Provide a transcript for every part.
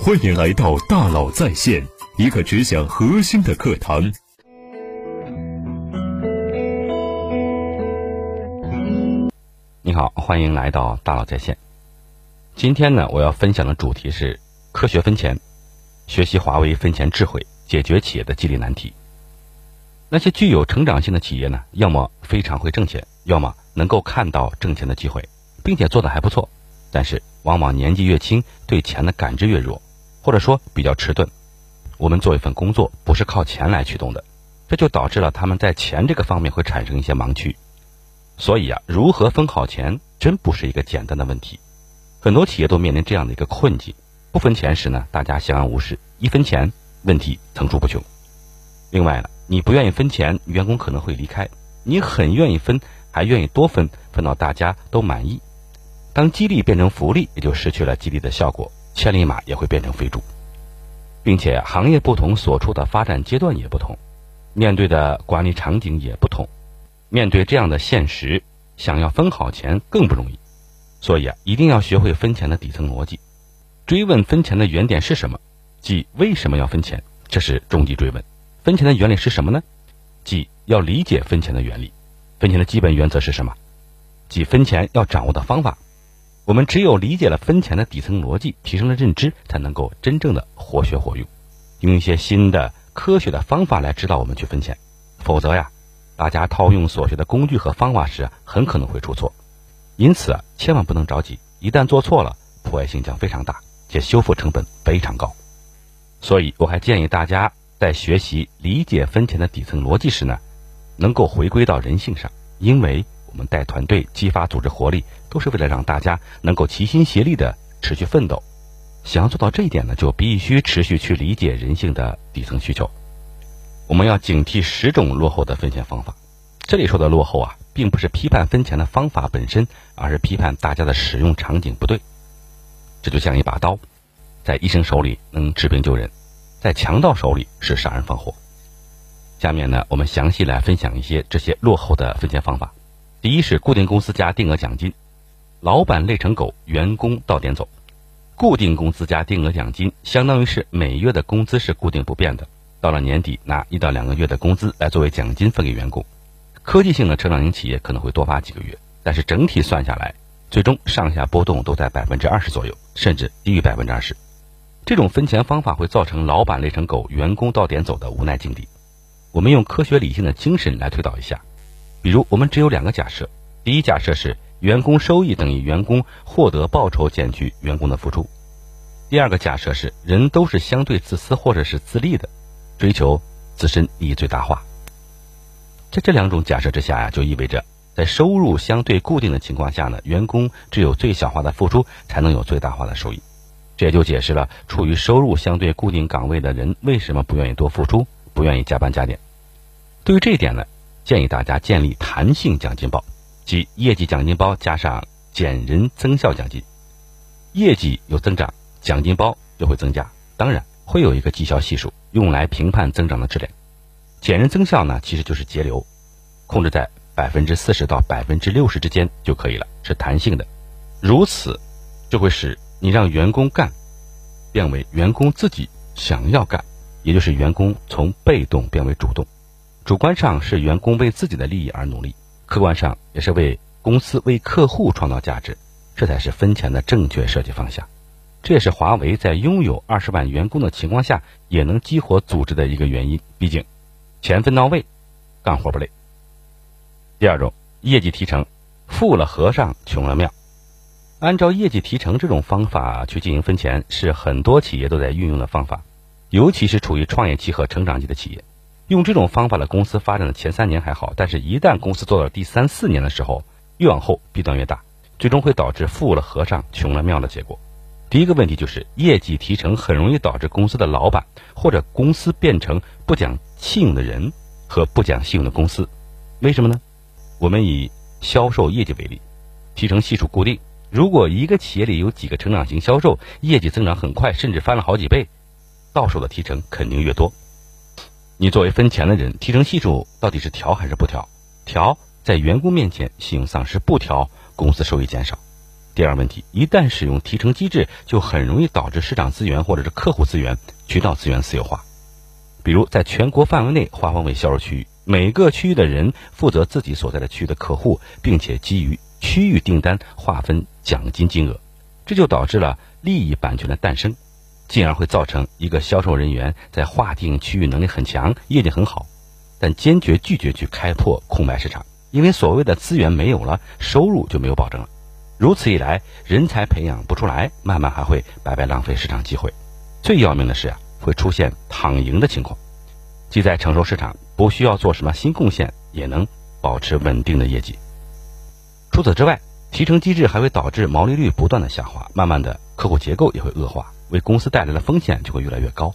欢迎来到大佬在线，一个只讲核心的课堂。你好，欢迎来到大佬在线。今天呢，我要分享的主题是科学分钱，学习华为分钱智慧，解决企业的激励难题。那些具有成长性的企业呢，要么非常会挣钱，要么能够看到挣钱的机会，并且做得还不错。但是，往往年纪越轻，对钱的感知越弱，或者说比较迟钝。我们做一份工作，不是靠钱来驱动的，这就导致了他们在钱这个方面会产生一些盲区。所以啊，如何分好钱，真不是一个简单的问题。很多企业都面临这样的一个困境：不分钱时呢，大家相安无事；一分钱，问题层出不穷。另外呢，你不愿意分钱，员工可能会离开；你很愿意分，还愿意多分，分到大家都满意。当激励变成福利，也就失去了激励的效果，千里马也会变成肥猪。并且行业不同，所处的发展阶段也不同，面对的管理场景也不同。面对这样的现实，想要分好钱更不容易，所以啊，一定要学会分钱的底层逻辑，追问分钱的原点是什么，即为什么要分钱，这是终极追问。分钱的原理是什么呢？即要理解分钱的原理。分钱的基本原则是什么？即分钱要掌握的方法。我们只有理解了分钱的底层逻辑，提升了认知，才能够真正的活学活用，用一些新的科学的方法来指导我们去分钱。否则呀。大家套用所学的工具和方法时，很可能会出错，因此啊，千万不能着急，一旦做错了，破坏性将非常大，且修复成本非常高。所以，我还建议大家在学习理解分钱的底层逻辑时呢，能够回归到人性上，因为我们带团队、激发组织活力，都是为了让大家能够齐心协力的持续奋斗。想要做到这一点呢，就必须持续去理解人性的底层需求。我们要警惕十种落后的分钱方法。这里说的落后啊，并不是批判分钱的方法本身，而是批判大家的使用场景不对。这就像一把刀，在医生手里能治病救人，在强盗手里是杀人放火。下面呢，我们详细来分享一些这些落后的分钱方法。第一是固定工资加定额奖金，老板累成狗，员工到点走。固定工资加定额奖金，相当于是每月的工资是固定不变的。到了年底，拿一到两个月的工资来作为奖金分给员工。科技性的成长型企业可能会多发几个月，但是整体算下来，最终上下波动都在百分之二十左右，甚至低于百分之二十。这种分钱方法会造成老板累成狗，员工到点走的无奈境地。我们用科学理性的精神来推导一下，比如我们只有两个假设：第一假设是员工收益等于员工获得报酬减去员工的付出；第二个假设是人都是相对自私或者是自利的。追求自身利益最大化，在这两种假设之下呀，就意味着在收入相对固定的情况下呢，员工只有最小化的付出，才能有最大化的收益。这也就解释了处于收入相对固定岗位的人为什么不愿意多付出，不愿意加班加点。对于这一点呢，建议大家建立弹性奖金包，即业绩奖金包加上减人增效奖金，业绩有增长，奖金包就会增加。当然。会有一个绩效系数，用来评判增长的质量。减人增效呢，其实就是节流，控制在百分之四十到百分之六十之间就可以了，是弹性的。如此，就会使你让员工干，变为员工自己想要干，也就是员工从被动变为主动。主观上是员工为自己的利益而努力，客观上也是为公司、为客户创造价值，这才是分钱的正确设计方向。这也是华为在拥有二十万员工的情况下，也能激活组织的一个原因。毕竟，钱分到位，干活不累。第二种，业绩提成，富了和尚穷了庙。按照业绩提成这种方法去进行分钱，是很多企业都在运用的方法，尤其是处于创业期和成长期的企业。用这种方法的公司发展的前三年还好，但是一旦公司做到第三四年的时候，越往后弊端越大，最终会导致富了和尚穷了庙的结果。第一个问题就是业绩提成很容易导致公司的老板或者公司变成不讲信用的人和不讲信用的公司，为什么呢？我们以销售业绩为例，提成系数固定。如果一个企业里有几个成长型销售，业绩增长很快，甚至翻了好几倍，到手的提成肯定越多。你作为分钱的人，提成系数到底是调还是不调？调，在员工面前信用丧失；不调，公司收益减少。第二问题，一旦使用提成机制，就很容易导致市场资源或者是客户资源、渠道资源私有化。比如，在全国范围内划分为销售区域，每个区域的人负责自己所在的区域的客户，并且基于区域订单划分奖金金额，这就导致了利益版权的诞生，进而会造成一个销售人员在划定区域能力很强，业绩很好，但坚决拒绝去开拓空白市场，因为所谓的资源没有了，收入就没有保证了。如此一来，人才培养不出来，慢慢还会白白浪费市场机会。最要命的是啊，会出现躺赢的情况，即在成熟市场不需要做什么新贡献，也能保持稳定的业绩。除此之外，提成机制还会导致毛利率不断的下滑，慢慢的客户结构也会恶化，为公司带来的风险就会越来越高。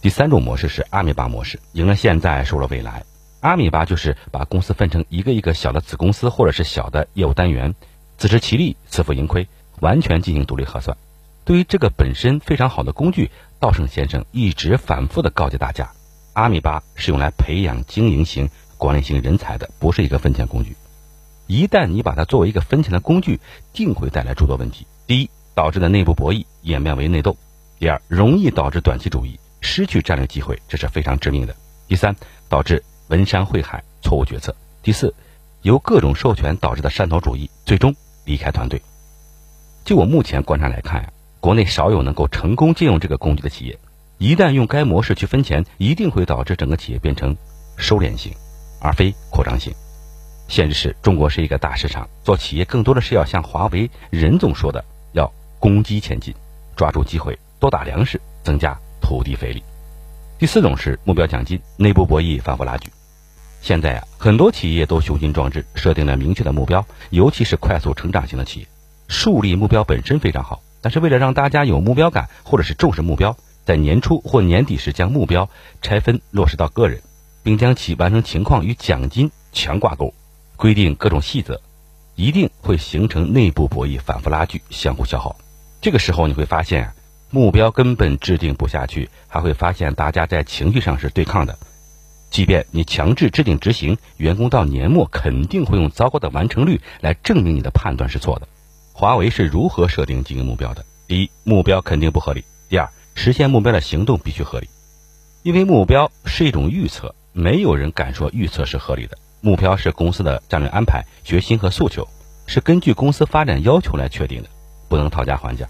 第三种模式是阿米巴模式，赢了现在，输了未来。阿米巴就是把公司分成一个一个小的子公司或者是小的业务单元，自食其力，自负盈亏，完全进行独立核算。对于这个本身非常好的工具，稻盛先生一直反复的告诫大家：阿米巴是用来培养经营型、管理型人才的，不是一个分钱工具。一旦你把它作为一个分钱的工具，定会带来诸多问题。第一，导致的内部博弈演变为内斗；第二，容易导致短期主义，失去战略机会，这是非常致命的；第三，导致。文山会海，错误决策。第四，由各种授权导致的山头主义，最终离开团队。就我目前观察来看呀，国内少有能够成功借用这个工具的企业。一旦用该模式去分钱，一定会导致整个企业变成收敛型，而非扩张型。现实是中国是一个大市场，做企业更多的是要像华为任总说的，攻击前进，抓住机会，多打粮食，增加土地肥力。第四种是目标奖金，内部博弈反复拉锯。现在啊，很多企业都雄心壮志，设定了明确的目标，尤其是快速成长型的企业，树立目标本身非常好。但是为了让大家有目标感，或者是重视目标，在年初或年底时将目标拆分落实到个人，并将其完成情况与奖金强挂钩，规定各种细则，一定会形成内部博弈，反复拉锯，相互消耗。这个时候你会发现，目标根本制定不下去，还会发现大家在情绪上是对抗的。即便你强制制定执行，员工到年末肯定会用糟糕的完成率来证明你的判断是错的。华为是如何设定经营目标的？第一，目标肯定不合理；第二，实现目标的行动必须合理。因为目标是一种预测，没有人敢说预测是合理的。目标是公司的战略安排、决心和诉求，是根据公司发展要求来确定的，不能讨价还价。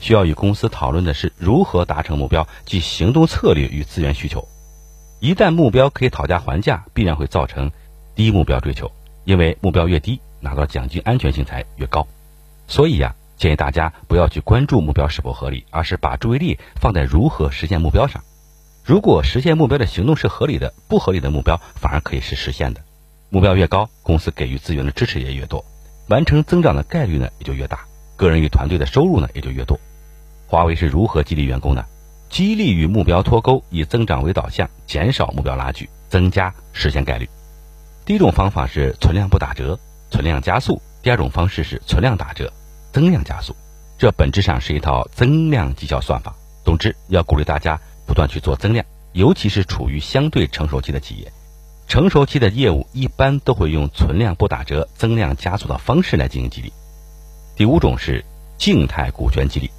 需要与公司讨论的是如何达成目标，即行动策略与资源需求。一旦目标可以讨价还价，必然会造成低目标追求，因为目标越低，拿到奖金安全性才越高。所以呀，建议大家不要去关注目标是否合理，而是把注意力放在如何实现目标上。如果实现目标的行动是合理的，不合理的目标反而可以是实现的。目标越高，公司给予资源的支持也越多，完成增长的概率呢也就越大，个人与团队的收入呢也就越多。华为是如何激励员工的？激励与目标脱钩，以增长为导向，减少目标拉锯，增加实现概率。第一种方法是存量不打折，存量加速；第二种方式是存量打折，增量加速。这本质上是一套增量绩效算法。总之，要鼓励大家不断去做增量，尤其是处于相对成熟期的企业。成熟期的业务一般都会用存量不打折、增量加速的方式来进行激励。第五种是静态股权激励，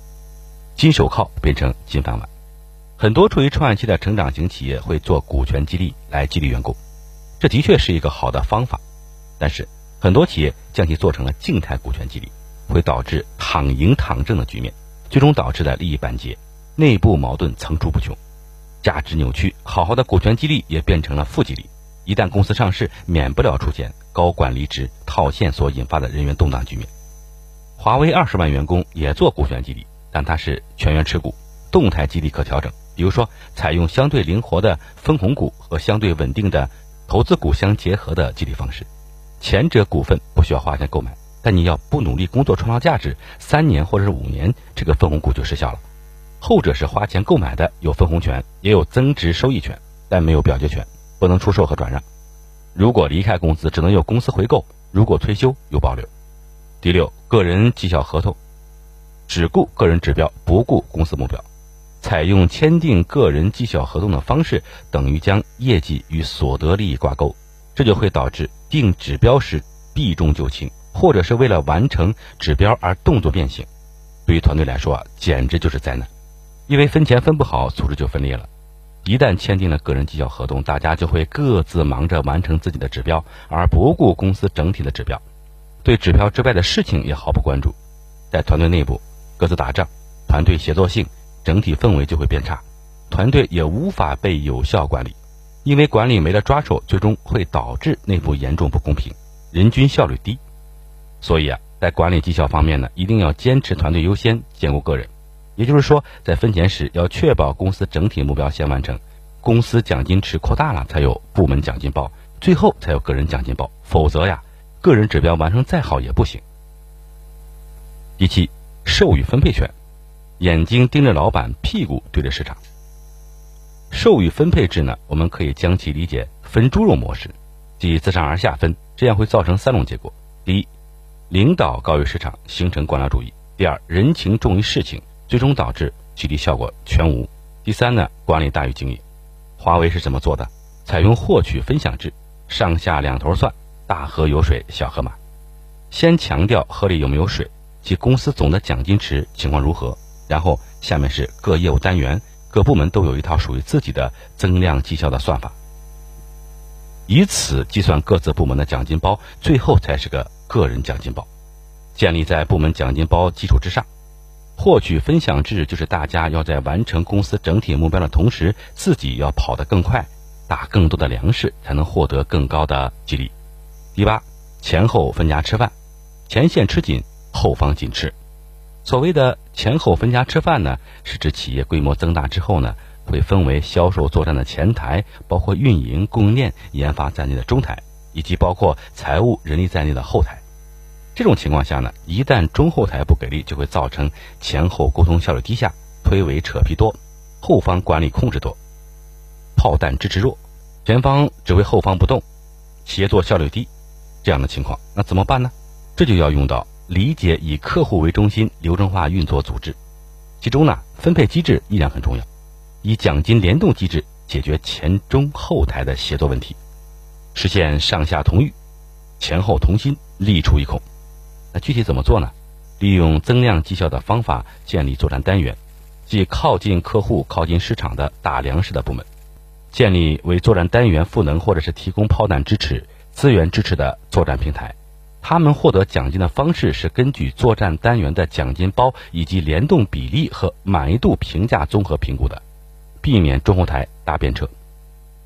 金手铐变成金饭碗。很多处于创业期的成长型企业会做股权激励来激励员工，这的确是一个好的方法。但是很多企业将其做成了静态股权激励，会导致躺赢躺挣的局面，最终导致的利益板结，内部矛盾层出不穷，价值扭曲。好好的股权激励也变成了负激励，一旦公司上市，免不了出现高管离职套现所引发的人员动荡局面。华为二十万员工也做股权激励，但它是全员持股，动态激励可调整。比如说，采用相对灵活的分红股和相对稳定的投资股相结合的激励方式。前者股份不需要花钱购买，但你要不努力工作创造价值，三年或者是五年，这个分红股就失效了。后者是花钱购买的，有分红权，也有增值收益权，但没有表决权，不能出售和转让。如果离开公司，只能由公司回购；如果退休，有保留。第六，个人绩效合同，只顾个人指标，不顾公司目标。采用签订个人绩效合同的方式，等于将业绩与所得利益挂钩，这就会导致定指标时避重就轻，或者是为了完成指标而动作变形，对于团队来说，简直就是灾难。因为分钱分不好，组织就分裂了。一旦签订了个人绩效合同，大家就会各自忙着完成自己的指标，而不顾公司整体的指标，对指标之外的事情也毫不关注。在团队内部各自打仗，团队协作性、整体氛围就会变差，团队也无法被有效管理。因为管理没了抓手，最终会导致内部严重不公平，人均效率低。所以啊，在管理绩效方面呢，一定要坚持团队优先，兼顾个人。也就是说，在分钱时要确保公司整体目标先完成，公司奖金池扩大了，才有部门奖金包，最后才有个人奖金包。否则呀，个人指标完成再好也不行。第七，授予分配权，眼睛盯着老板，屁股对着市场。授予分配制呢，我们可以将其理解分猪肉模式，即自上而下分，这样会造成三种结果：第一，领导高于市场，形成官僚主义；第二，人情重于事情。最终导致激励效果全无。第三呢，管理大于经营。华为是怎么做的？采用获取分享制，上下两头算，大河有水小河满。先强调河里有没有水，及公司总的奖金池情况如何。然后下面是各业务单元、各部门都有一套属于自己的增量绩效的算法，以此计算各自部门的奖金包，最后才是个个人奖金包，建立在部门奖金包基础之上。获取分享制就是大家要在完成公司整体目标的同时，自己要跑得更快，打更多的粮食，才能获得更高的激励。第八，前后分家吃饭，前线吃紧，后方紧吃。所谓的前后分家吃饭呢，是指企业规模增大之后呢，会分为销售作战的前台，包括运营、供应链、研发在内的中台，以及包括财务、人力在内的后台。这种情况下呢，一旦中后台不给力，就会造成前后沟通效率低下，推诿扯皮多，后方管理控制多，炮弹支持弱，前方指挥后方不动，协作效率低，这样的情况，那怎么办呢？这就要用到理解以客户为中心流程化运作组织，其中呢，分配机制依然很重要，以奖金联动机制解决前中后台的协作问题，实现上下同欲，前后同心，力出一孔。那具体怎么做呢？利用增量绩效的方法建立作战单元，即靠近客户、靠近市场的打粮食的部门，建立为作战单元赋能或者是提供炮弹支持、资源支持的作战平台。他们获得奖金的方式是根据作战单元的奖金包以及联动比例和满意度评价综合评估的，避免中后台搭便车。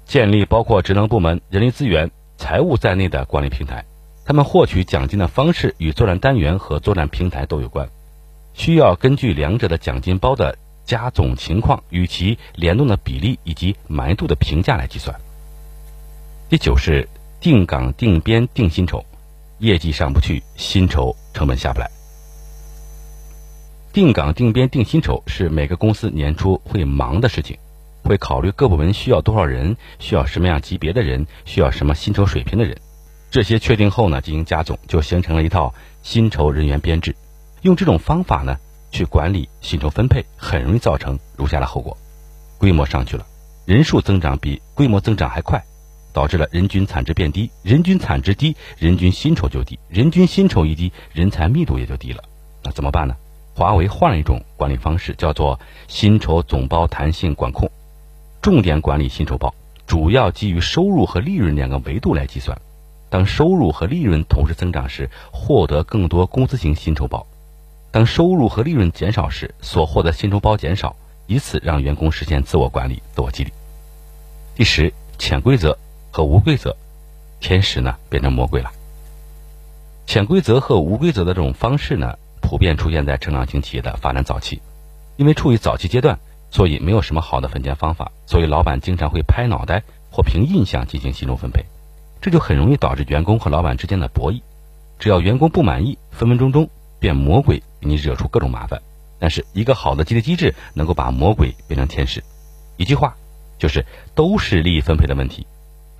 建立包括职能部门、人力资源、财务在内的管理平台。他们获取奖金的方式与作战单元和作战平台都有关，需要根据两者的奖金包的加总情况与其联动的比例以及满意度的评价来计算。第九是定岗定编定薪酬，业绩上不去，薪酬成本下不来。定岗定编定薪酬是每个公司年初会忙的事情，会考虑各部门需要多少人，需要什么样级别的人，需要什么薪酬水平的人。这些确定后呢，进行加总，就形成了一套薪酬人员编制。用这种方法呢，去管理薪酬分配，很容易造成如下的后果：规模上去了，人数增长比规模增长还快，导致了人均产值变低。人均产值低，人均薪酬就低。人均薪酬一低，人才密度也就低了。那怎么办呢？华为换了一种管理方式，叫做薪酬总包弹性管控，重点管理薪酬包，主要基于收入和利润两个维度来计算。当收入和利润同时增长时，获得更多工资型薪酬包；当收入和利润减少时，所获得薪酬包减少，以此让员工实现自我管理、自我激励。第十，潜规则和无规则，天使呢变成魔鬼了。潜规则和无规则的这种方式呢，普遍出现在成长型企业的发展早期，因为处于早期阶段，所以没有什么好的分钱方法，所以老板经常会拍脑袋或凭印象进行薪酬分配。这就很容易导致员工和老板之间的博弈，只要员工不满意，分分钟钟变魔鬼，给你惹出各种麻烦。但是一个好的激励机制能够把魔鬼变成天使。一句话，就是都是利益分配的问题。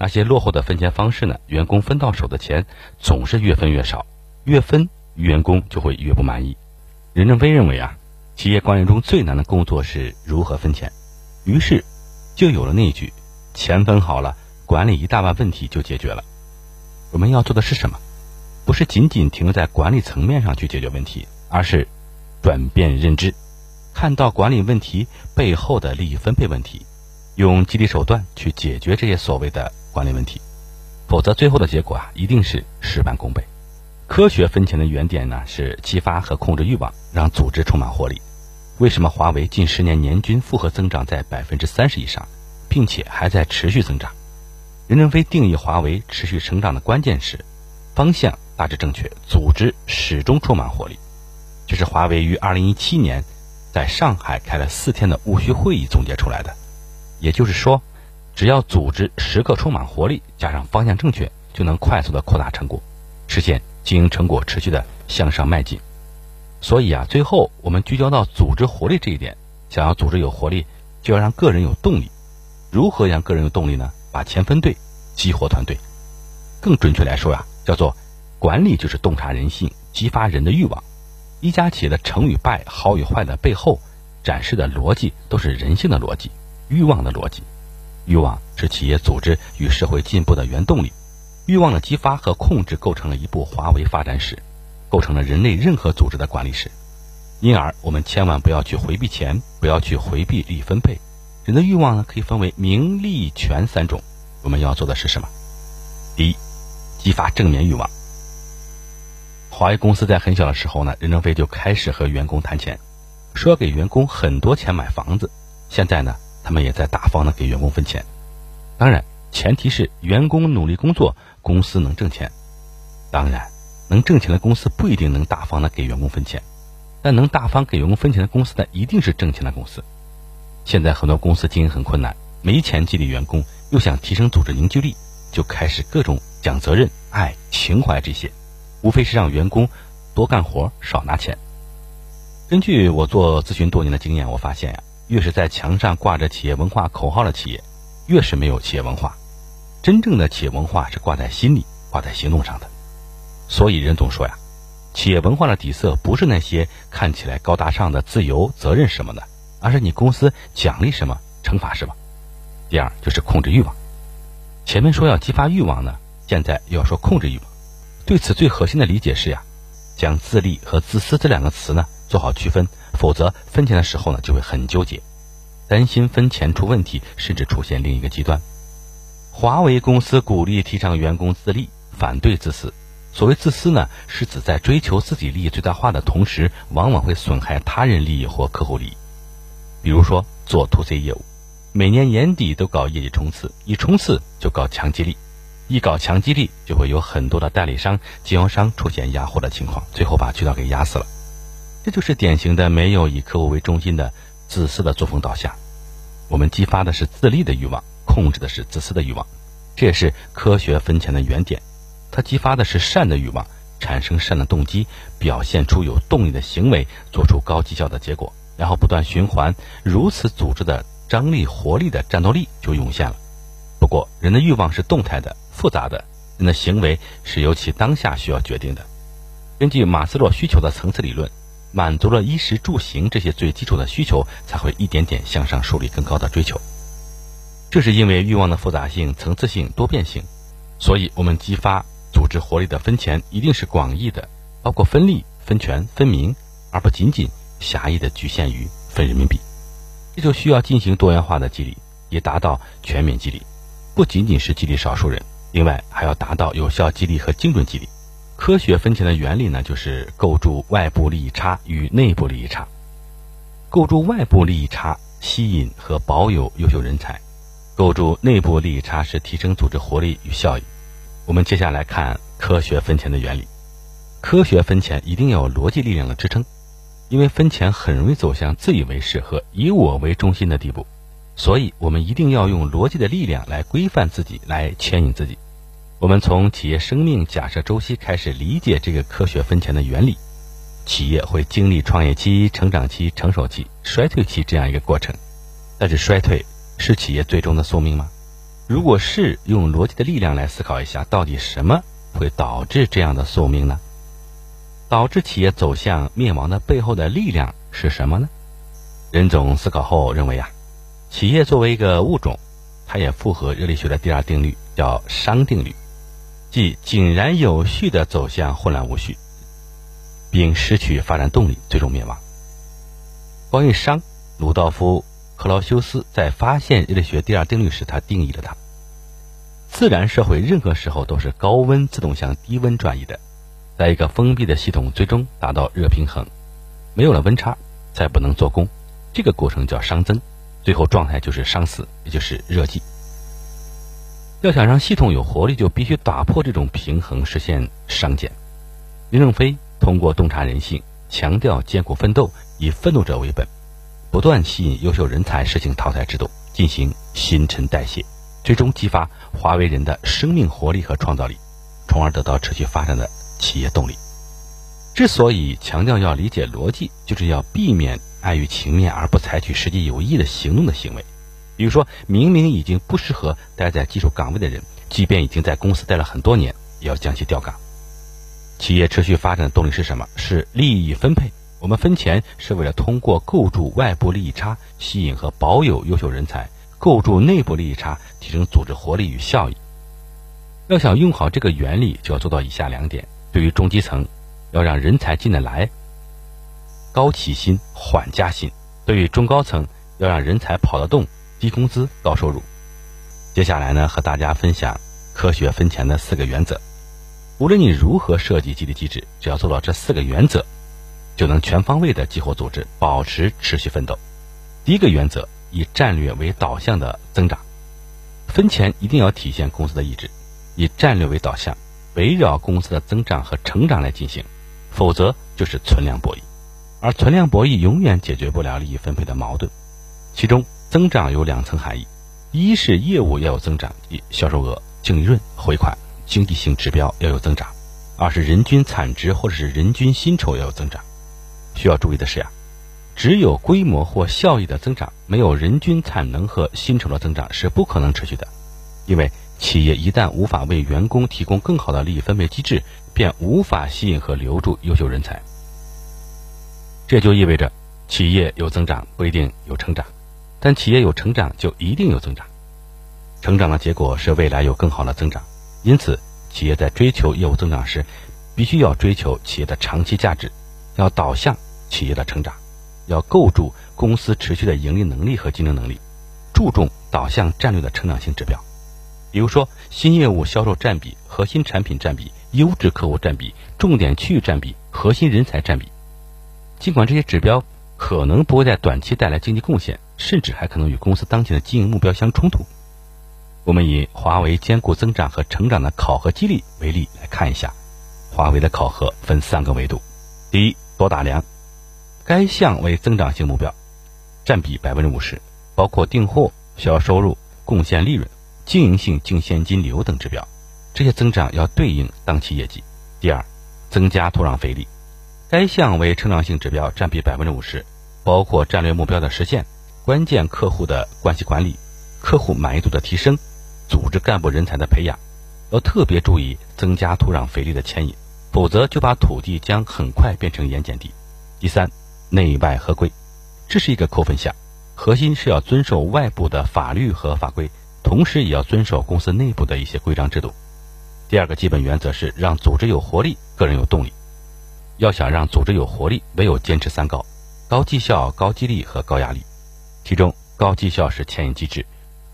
那些落后的分钱方式呢？员工分到手的钱总是越分越少，越分员工就会越不满意。任正非认为啊，企业管理中最难的工作是如何分钱，于是就有了那句：钱分好了。管理一大半问题就解决了。我们要做的是什么？不是仅仅停留在管理层面上去解决问题，而是转变认知，看到管理问题背后的利益分配问题，用激励手段去解决这些所谓的管理问题。否则，最后的结果啊，一定是事半功倍。科学分钱的原点呢，是激发和控制欲望，让组织充满活力。为什么华为近十年年均复合增长在百分之三十以上，并且还在持续增长？任正非定义华为持续成长的关键是，方向大致正确，组织始终充满活力。这是华为于二零一七年在上海开了四天的务虚会议总结出来的。也就是说。只要组织时刻充满活力，加上方向正确，就能快速的扩大成果，实现经营成果持续的向上迈进。所以啊，最后我们聚焦到组织活力这一点。想要组织有活力，就要让个人有动力。如何让个人有动力呢？把钱分对，激活团队。更准确来说呀，叫做管理就是洞察人性，激发人的欲望。一家企业的成与败、好与坏的背后，展示的逻辑都是人性的逻辑、欲望的逻辑。欲望是企业组织与社会进步的原动力，欲望的激发和控制构成了一部华为发展史，构成了人类任何组织的管理史。因而，我们千万不要去回避钱，不要去回避利益分配。人的欲望呢，可以分为名利权三种。我们要做的是什么？第一，激发正面欲望。华为公司在很小的时候呢，任正非就开始和员工谈钱，说要给员工很多钱买房子。现在呢？他们也在大方的给员工分钱，当然前提是员工努力工作，公司能挣钱。当然，能挣钱的公司不一定能大方的给员工分钱，但能大方给员工分钱的公司呢，一定是挣钱的公司。现在很多公司经营很困难，没钱激励员工，又想提升组织凝聚力，就开始各种讲责任、爱、情怀这些，无非是让员工多干活少拿钱。根据我做咨询多年的经验，我发现呀。越是在墙上挂着企业文化口号的企业，越是没有企业文化。真正的企业文化是挂在心里、挂在行动上的。所以任总说呀，企业文化的底色不是那些看起来高大上的自由、责任什么的，而是你公司奖励什么、惩罚什么。第二就是控制欲望。前面说要激发欲望呢，现在又要说控制欲望。对此最核心的理解是呀，将自利和自私这两个词呢做好区分。否则分钱的时候呢，就会很纠结，担心分钱出问题，甚至出现另一个极端。华为公司鼓励提倡员工自立，反对自私。所谓自私呢，是指在追求自己利益最大化的同时，往往会损害他人利益或客户利益。比如说做 to C 业务，每年年底都搞业绩冲刺，一冲刺就搞强激励，一搞强激励就会有很多的代理商、经销商出现压货的情况，最后把渠道给压死了。这就是典型的没有以客户为中心的自私的作风导向。我们激发的是自利的欲望，控制的是自私的欲望。这也是科学分钱的原点。它激发的是善的欲望，产生善的动机，表现出有动力的行为，做出高绩效的结果，然后不断循环。如此组织的张力、活力的战斗力就涌现了。不过，人的欲望是动态的、复杂的，人的行为是由其当下需要决定的。根据马斯洛需求的层次理论。满足了衣食住行这些最基础的需求，才会一点点向上树立更高的追求。这是因为欲望的复杂性、层次性、多变性，所以我们激发组织活力的分钱一定是广义的，包括分利、分权、分名，而不仅仅狭义的局限于分人民币。这就需要进行多元化的激励，以达到全面激励，不仅仅是激励少数人，另外还要达到有效激励和精准激励。科学分钱的原理呢，就是构筑外部利益差与内部利益差。构筑外部利益差，吸引和保有优秀人才；构筑内部利益差是提升组织活力与效益。我们接下来看科学分钱的原理。科学分钱一定要有逻辑力量的支撑，因为分钱很容易走向自以为是和以我为中心的地步，所以我们一定要用逻辑的力量来规范自己，来牵引自己。我们从企业生命假设周期开始理解这个科学分钱的原理。企业会经历创业期、成长期、成熟期、衰退期这样一个过程，但是衰退是企业最终的宿命吗？如果是，用逻辑的力量来思考一下，到底什么会导致这样的宿命呢？导致企业走向灭亡的背后的力量是什么呢？任总思考后认为啊，企业作为一个物种，它也符合热力学的第二定律，叫熵定律。即井然有序地走向混乱无序，并失去发展动力，最终灭亡。关于熵，鲁道夫·克劳修斯在发现热力学第二定律时，他定义了它：自然社会任何时候都是高温自动向低温转移的，在一个封闭的系统最终达到热平衡，没有了温差，再不能做功，这个过程叫熵增，最后状态就是熵死，也就是热寂。要想让系统有活力，就必须打破这种平衡，实现商减。林正飞通过洞察人性，强调艰苦奋斗。以奋斗者为本，不断吸引优秀人才，实行淘汰制度，进行新陈代谢，最终激发华为人的生命活力和创造力，从而得到持续发展的企业动力。之所以强调要理解逻辑，就是要避免碍于情面而不采取实际有益的行动的行为。比如说明明已经不适合待在技术岗位的人，即便已经在公司待了很多年，也要将其调岗。企业持续发展的动力是什么？是利益分配。我们分钱是为了通过构筑外部利益差，吸引和保有优秀人才；构筑内部利益差，提升组织活力与效益。要想用好这个原理，就要做到以下两点：对于中基层，要让人才进得来，高起薪缓加薪；对于中高层，要让人才跑得动，低工资高收入。接下来呢，和大家分享科学分钱的四个原则。无论你如何设计激励机制，只要做到这四个原则。就能全方位的激活组织，保持持续奋斗。第一个原则，以战略为导向的增长，分钱一定要体现公司的意志，以战略为导向，围绕公司的增长和成长来进行，否则就是存量博弈，而存量博弈永远解决不了利益分配的矛盾。其中，增长有两层含义：一是业务要有增长，销售额、净利润、回款、经济性指标要有增长；二是人均产值或者是人均薪酬要有增长。需要注意的是呀，只有规模或效益的增长，没有人均产能和薪酬的增长是不可能持续的。因为企业一旦无法为员工提供更好的利益分配机制，便无法吸引和留住优秀人才。这就意味着，企业有增长不一定有成长，但企业有成长就一定有增长。成长的结果是未来有更好的增长。因此，企业在追求业务增长时，必须要追求企业的长期价值。要导向企业的成长，要构筑公司持续的盈利能力和竞争能力，注重导向战略的成长性指标，比如说新业务销售占比、核心产品占比、优质客户占比、重点区域占比、核心人才占比。尽管这些指标可能不会在短期带来经济贡献，甚至还可能与公司当前的经营目标相冲突。我们以华为兼顾增长和成长的考核激励为例来看一下，华为的考核分三个维度。第一，多打量，该项为增长性目标，占比百分之五十，包括订货、销售收入、贡献利润、经营性净现金流等指标，这些增长要对应当期业绩。第二，增加土壤肥力，该项为成长性指标，占比百分之五十，包括战略目标的实现、关键客户的关系管理、客户满意度的提升、组织干部人才的培养，要特别注意增加土壤肥力的牵引。否则就把土地将很快变成盐碱地。第三，内外合规，这是一个扣分项，核心是要遵守外部的法律和法规，同时也要遵守公司内部的一些规章制度。第二个基本原则是让组织有活力，个人有动力。要想让组织有活力，唯有坚持三高：高绩效、高激励和高压力。其中，高绩效是牵引机制，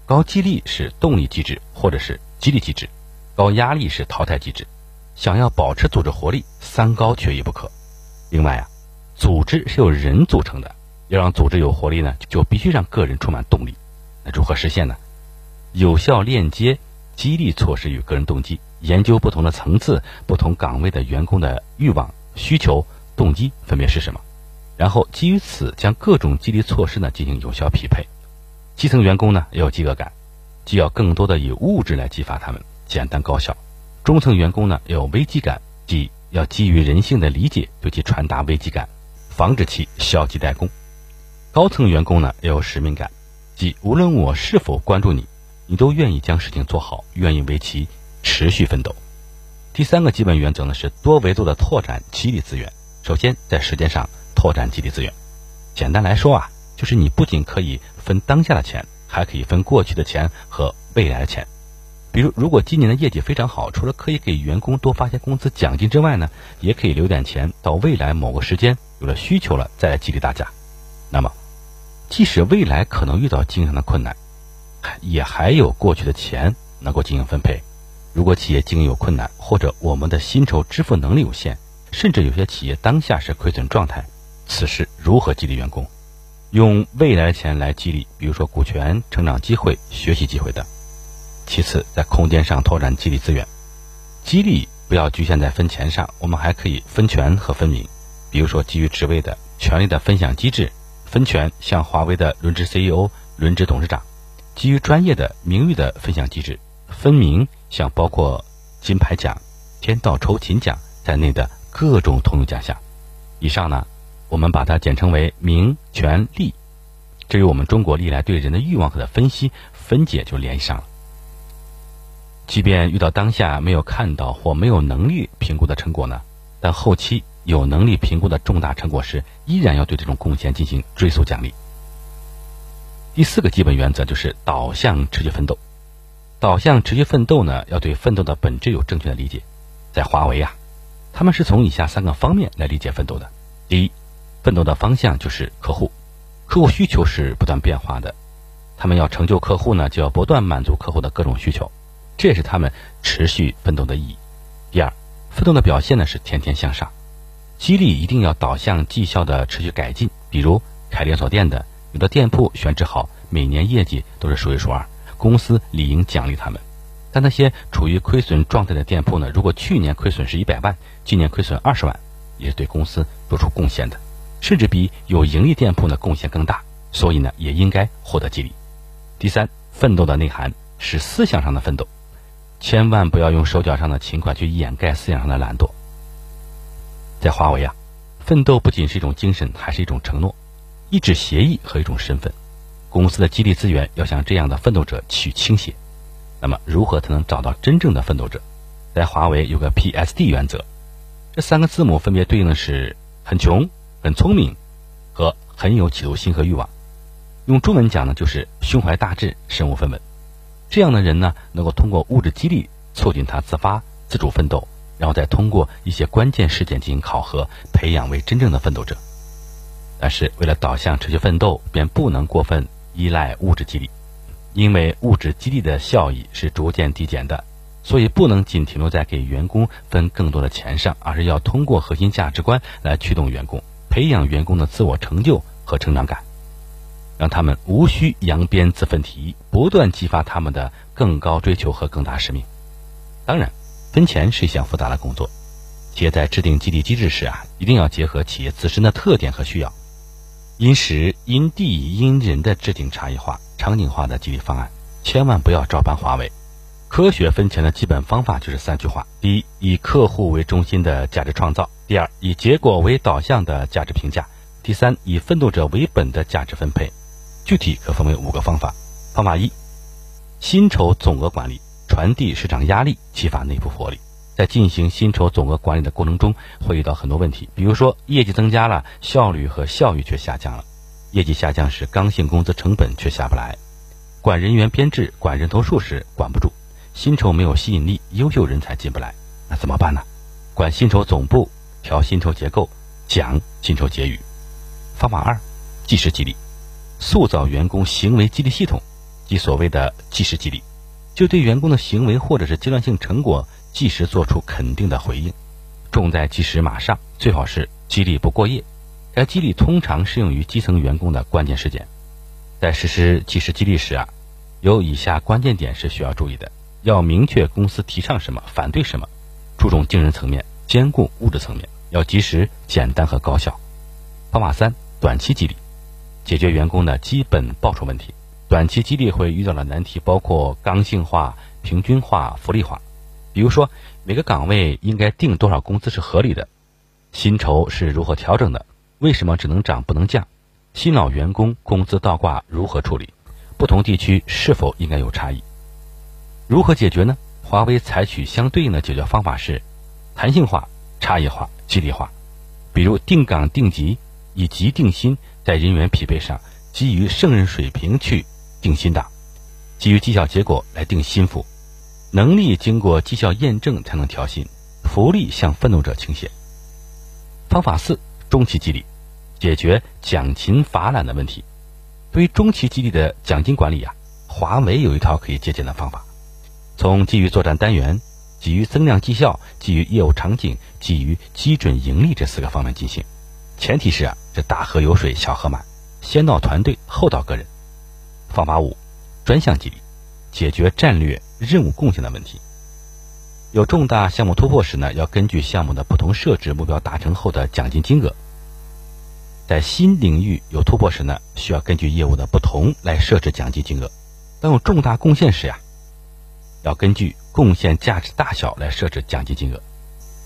高激励是动力机制或者是激励机制，高压力是淘汰机制。想要保持组织活力，三高缺一不可。另外啊，组织是由人组成的，要让组织有活力呢，就必须让个人充满动力。那如何实现呢？有效链接激励措施与个人动机，研究不同的层次、不同岗位的员工的欲望、需求、动机分别是什么，然后基于此将各种激励措施呢进行有效匹配。基层员工呢要有饥饿感，既要更多的以物质来激发他们，简单高效。中层员工呢要有危机感，即要基于人性的理解对其传达危机感，防止其消极怠工。高层员工呢要有使命感，即无论我是否关注你，你都愿意将事情做好，愿意为其持续奋斗。第三个基本原则呢是多维度的拓展激励资源。首先在时间上拓展激励资源，简单来说啊，就是你不仅可以分当下的钱，还可以分过去的钱和未来的钱。比如，如果今年的业绩非常好，除了可以给员工多发些工资奖金之外呢，也可以留点钱到未来某个时间有了需求了再来激励大家。那么，即使未来可能遇到经营上的困难，也还有过去的钱能够进行分配。如果企业经营有困难，或者我们的薪酬支付能力有限，甚至有些企业当下是亏损状态，此时如何激励员工？用未来的钱来激励，比如说股权、成长机会、学习机会等。其次，在空间上拓展激励资源，激励不要局限在分钱上，我们还可以分权和分名。比如说，基于职位的权利的分享机制，分权像华为的轮值 CEO、轮值董事长；基于专业的名誉的分享机制，分名像包括金牌奖、天道酬勤奖在内的各种通用奖项。以上呢，我们把它简称为名、权、利，这与我们中国历来对人的欲望和的分析分解就联系上了。即便遇到当下没有看到或没有能力评估的成果呢，但后期有能力评估的重大成果时，依然要对这种贡献进行追溯奖励。第四个基本原则就是导向持续奋斗。导向持续奋斗呢，要对奋斗的本质有正确的理解。在华为啊，他们是从以下三个方面来理解奋斗的：第一，奋斗的方向就是客户，客户需求是不断变化的，他们要成就客户呢，就要不断满足客户的各种需求。这也是他们持续奋斗的意义。第二，奋斗的表现呢是天天向上，激励一定要导向绩效的持续改进。比如开连锁店的，有的店铺选址好，每年业绩都是数一数二，公司理应奖励他们。但那些处于亏损状态的店铺呢，如果去年亏损是一百万，今年亏损二十万，也是对公司做出贡献的，甚至比有盈利店铺呢贡献更大，所以呢也应该获得激励。第三，奋斗的内涵是思想上的奋斗。千万不要用手脚上的勤快去掩盖思想上的懒惰。在华为啊，奋斗不仅是一种精神，还是一种承诺、一纸协议和一种身份。公司的激励资源要向这样的奋斗者去倾斜。那么，如何才能找到真正的奋斗者？在华为有个 PSD 原则，这三个字母分别对应的是很穷、很聪明和很有企图心和欲望。用中文讲呢，就是胸怀大志、身无分文。这样的人呢，能够通过物质激励促进他自发、自主奋斗，然后再通过一些关键事件进行考核，培养为真正的奋斗者。但是，为了导向持续奋斗，便不能过分依赖物质激励，因为物质激励的效益是逐渐递减的，所以不能仅停留在给员工分更多的钱上，而是要通过核心价值观来驱动员工，培养员工的自我成就和成长感。让他们无需扬鞭自奋蹄，不断激发他们的更高追求和更大使命。当然，分钱是一项复杂的工作，企业在制定激励机制时啊，一定要结合企业自身的特点和需要，因时因地因人的制定差异化、场景化的激励方案，千万不要照搬华为。科学分钱的基本方法就是三句话：第一，以客户为中心的价值创造；第二，以结果为导向的价值评价；第三，以奋斗者为本的价值分配。具体可分为五个方法。方法一：薪酬总额管理，传递市场压力，激发内部活力。在进行薪酬总额管理的过程中，会遇到很多问题，比如说业绩增加了，效率和效益却下降了；业绩下降时，刚性工资成本却下不来；管人员编制、管人头数时管不住；薪酬没有吸引力，优秀人才进不来。那怎么办呢？管薪酬总部，调薪酬结构，讲薪酬结余。方法二：即时激励。塑造员工行为激励系统，即所谓的即时激励，就对员工的行为或者是阶段性成果，即时做出肯定的回应，重在即时马上，最好是激励不过夜。该激励通常适用于基层员工的关键事件。在实施即时激励时啊，有以下关键点是需要注意的：要明确公司提倡什么，反对什么，注重精神层面，兼顾物质层面，要及时、简单和高效。方法三：短期激励。解决员工的基本报酬问题，短期激励会遇到的难题包括刚性化、平均化、福利化。比如说，每个岗位应该定多少工资是合理的？薪酬是如何调整的？为什么只能涨不能降？新老员工工资倒挂如何处理？不同地区是否应该有差异？如何解决呢？华为采取相对应的解决方法是弹性化、差异化、激励化，比如定岗定级。以级定薪，在人员匹配上，基于胜任水平去定薪的，基于绩效结果来定薪幅。能力经过绩效验证才能调薪，福利向奋斗者倾斜。方法四：中期激励，解决奖勤罚懒的问题。对于中期激励的奖金管理呀，华为有一套可以借鉴的方法，从基于作战单元、基于增量绩效、基于业务场景、基于基准盈利这四个方面进行。前提是啊，这大河有水小河满，先到团队后到个人。方法五：专项激励，解决战略任务贡献的问题。有重大项目突破时呢，要根据项目的不同设置目标达成后的奖金金额。在新领域有突破时呢，需要根据业务的不同来设置奖金金额。当有重大贡献时呀，要根据贡献价值大小来设置奖金金额。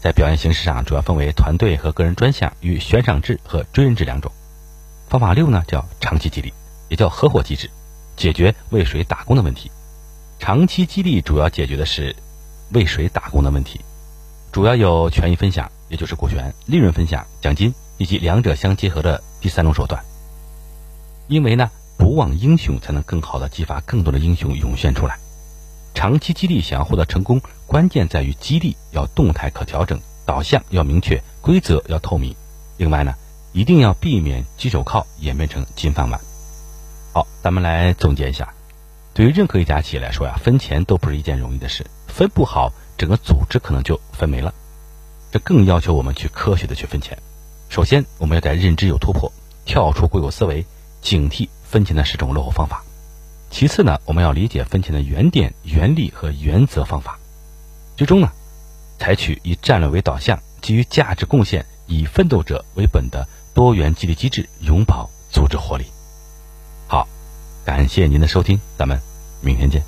在表现形式上，主要分为团队和个人专项与悬赏制和追认制两种。方法六呢，叫长期激励，也叫合伙机制，解决为谁打工的问题。长期激励主要解决的是为谁打工的问题，主要有权益分享，也就是股权、利润分享、奖金以及两者相结合的第三种手段。因为呢，不忘英雄，才能更好的激发更多的英雄涌现出来。长期激励想要获得成功，关键在于激励要动态可调整，导向要明确，规则要透明。另外呢，一定要避免鸡手铐演变成金饭碗。好，咱们来总结一下：对于任何一家企业来说呀，分钱都不是一件容易的事，分不好，整个组织可能就分没了。这更要求我们去科学的去分钱。首先，我们要在认知有突破，跳出固有思维，警惕分钱的十种落后方法。其次呢，我们要理解分钱的原点、原理和原则方法。最终呢，采取以战略为导向、基于价值贡献、以奋斗者为本的多元激励机制，永葆组织活力。好，感谢您的收听，咱们明天见。